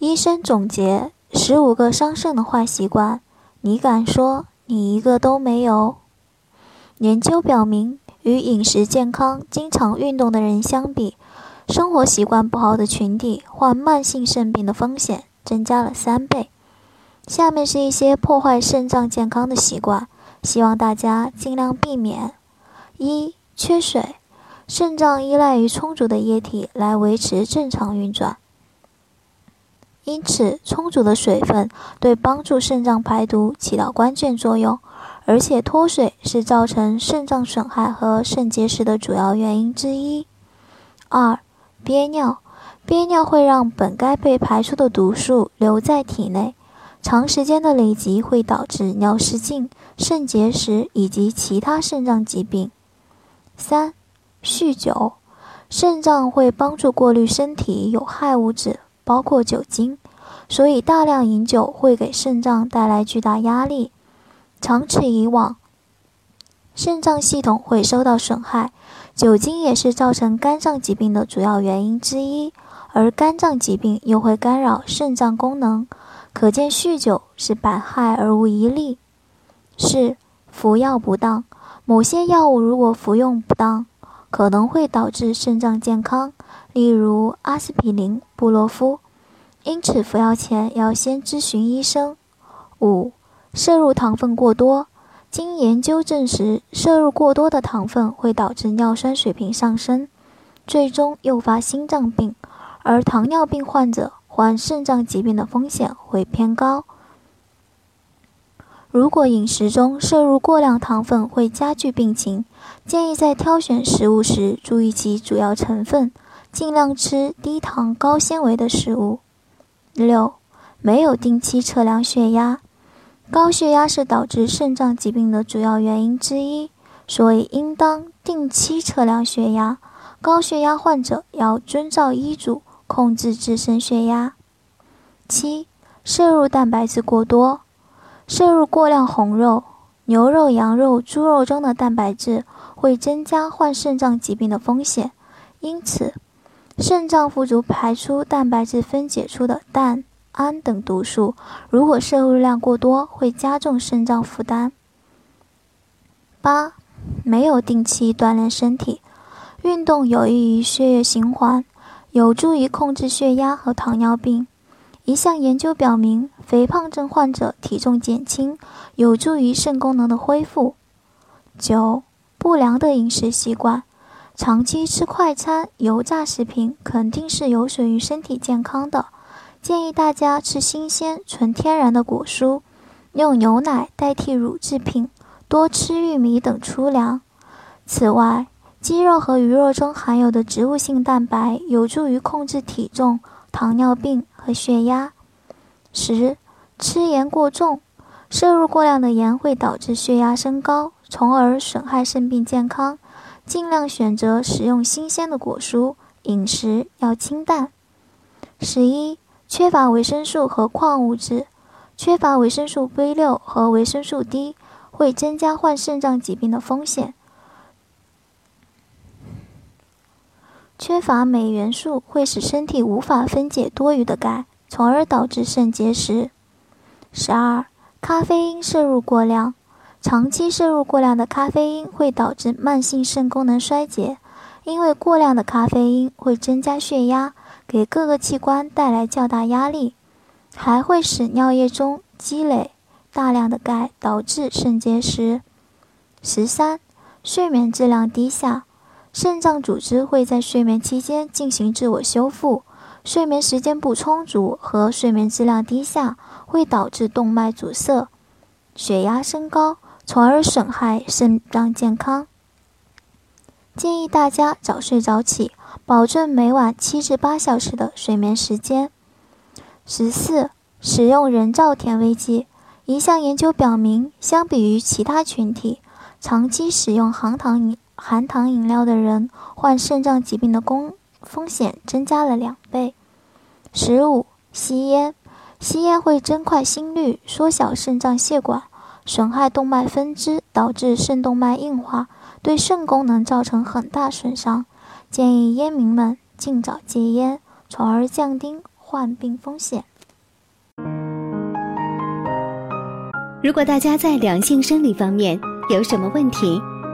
医生总结十五个伤肾的坏习惯，你敢说你一个都没有？研究表明，与饮食健康、经常运动的人相比，生活习惯不好的群体患慢性肾病的风险增加了三倍。下面是一些破坏肾脏健康的习惯，希望大家尽量避免：一、缺水，肾脏依赖于充足的液体来维持正常运转。因此，充足的水分对帮助肾脏排毒起到关键作用，而且脱水是造成肾脏损害和肾结石的主要原因之一。二、憋尿，憋尿会让本该被排出的毒素留在体内，长时间的累积会导致尿失禁、肾结石以及其他肾脏疾病。三、酗酒，肾脏会帮助过滤身体有害物质。包括酒精，所以大量饮酒会给肾脏带来巨大压力。长此以往，肾脏系统会受到损害。酒精也是造成肝脏疾病的主要原因之一，而肝脏疾病又会干扰肾脏功能。可见酗酒是百害而无一利。四、服药不当，某些药物如果服用不当，可能会导致肾脏健康。例如阿司匹林、布洛夫，因此服药前要先咨询医生。五、摄入糖分过多，经研究证实，摄入过多的糖分会导致尿酸水平上升，最终诱发心脏病，而糖尿病患者患肾脏疾病的风险会偏高。如果饮食中摄入过量糖分会加剧病情，建议在挑选食物时注意其主要成分。尽量吃低糖高纤维的食物。六，没有定期测量血压，高血压是导致肾脏疾病的主要原因之一，所以应当定期测量血压。高血压患者要遵照医嘱控制自身血压。七，摄入蛋白质过多，摄入过量红肉、牛肉、羊肉、猪肉中的蛋白质会增加患肾脏疾病的风险，因此。肾脏富足排出蛋白质分解出的氮、氨等毒素，如果摄入量过多，会加重肾脏负担。八、没有定期锻炼身体，运动有益于血液循环，有助于控制血压和糖尿病。一项研究表明，肥胖症患者体重减轻，有助于肾功能的恢复。九、不良的饮食习惯。长期吃快餐、油炸食品肯定是有损于身体健康的。建议大家吃新鲜、纯天然的果蔬，用牛奶代替乳制品，多吃玉米等粗粮。此外，鸡肉和鱼肉中含有的植物性蛋白有助于控制体重、糖尿病和血压。十、吃盐过重，摄入过量的盐会导致血压升高，从而损害肾病健康。尽量选择食用新鲜的果蔬，饮食要清淡。十一，缺乏维生素和矿物质，缺乏维生素 B 六和维生素 D 会增加患肾脏疾病的风险。缺乏镁元素会使身体无法分解多余的钙，从而导致肾结石。十二，咖啡因摄入过量。长期摄入过量的咖啡因会导致慢性肾功能衰竭，因为过量的咖啡因会增加血压，给各个器官带来较大压力，还会使尿液中积累大量的钙，导致肾结石。十三，睡眠质量低下，肾脏组织会在睡眠期间进行自我修复，睡眠时间不充足和睡眠质量低下会导致动脉阻塞，血压升高。从而损害肾脏健康。建议大家早睡早起，保证每晚七至八小时的睡眠时间。十四，使用人造甜味剂。一项研究表明，相比于其他群体，长期使用含糖饮含糖饮料的人患肾脏疾病的风风险增加了两倍。十五，吸烟，吸烟会增快心率，缩小肾脏血管，损害动脉分支，导致肾动脉硬化，对肾功能造成很大损伤。建议烟民们尽早戒烟，从而降低患病风险。如果大家在两性生理方面有什么问题，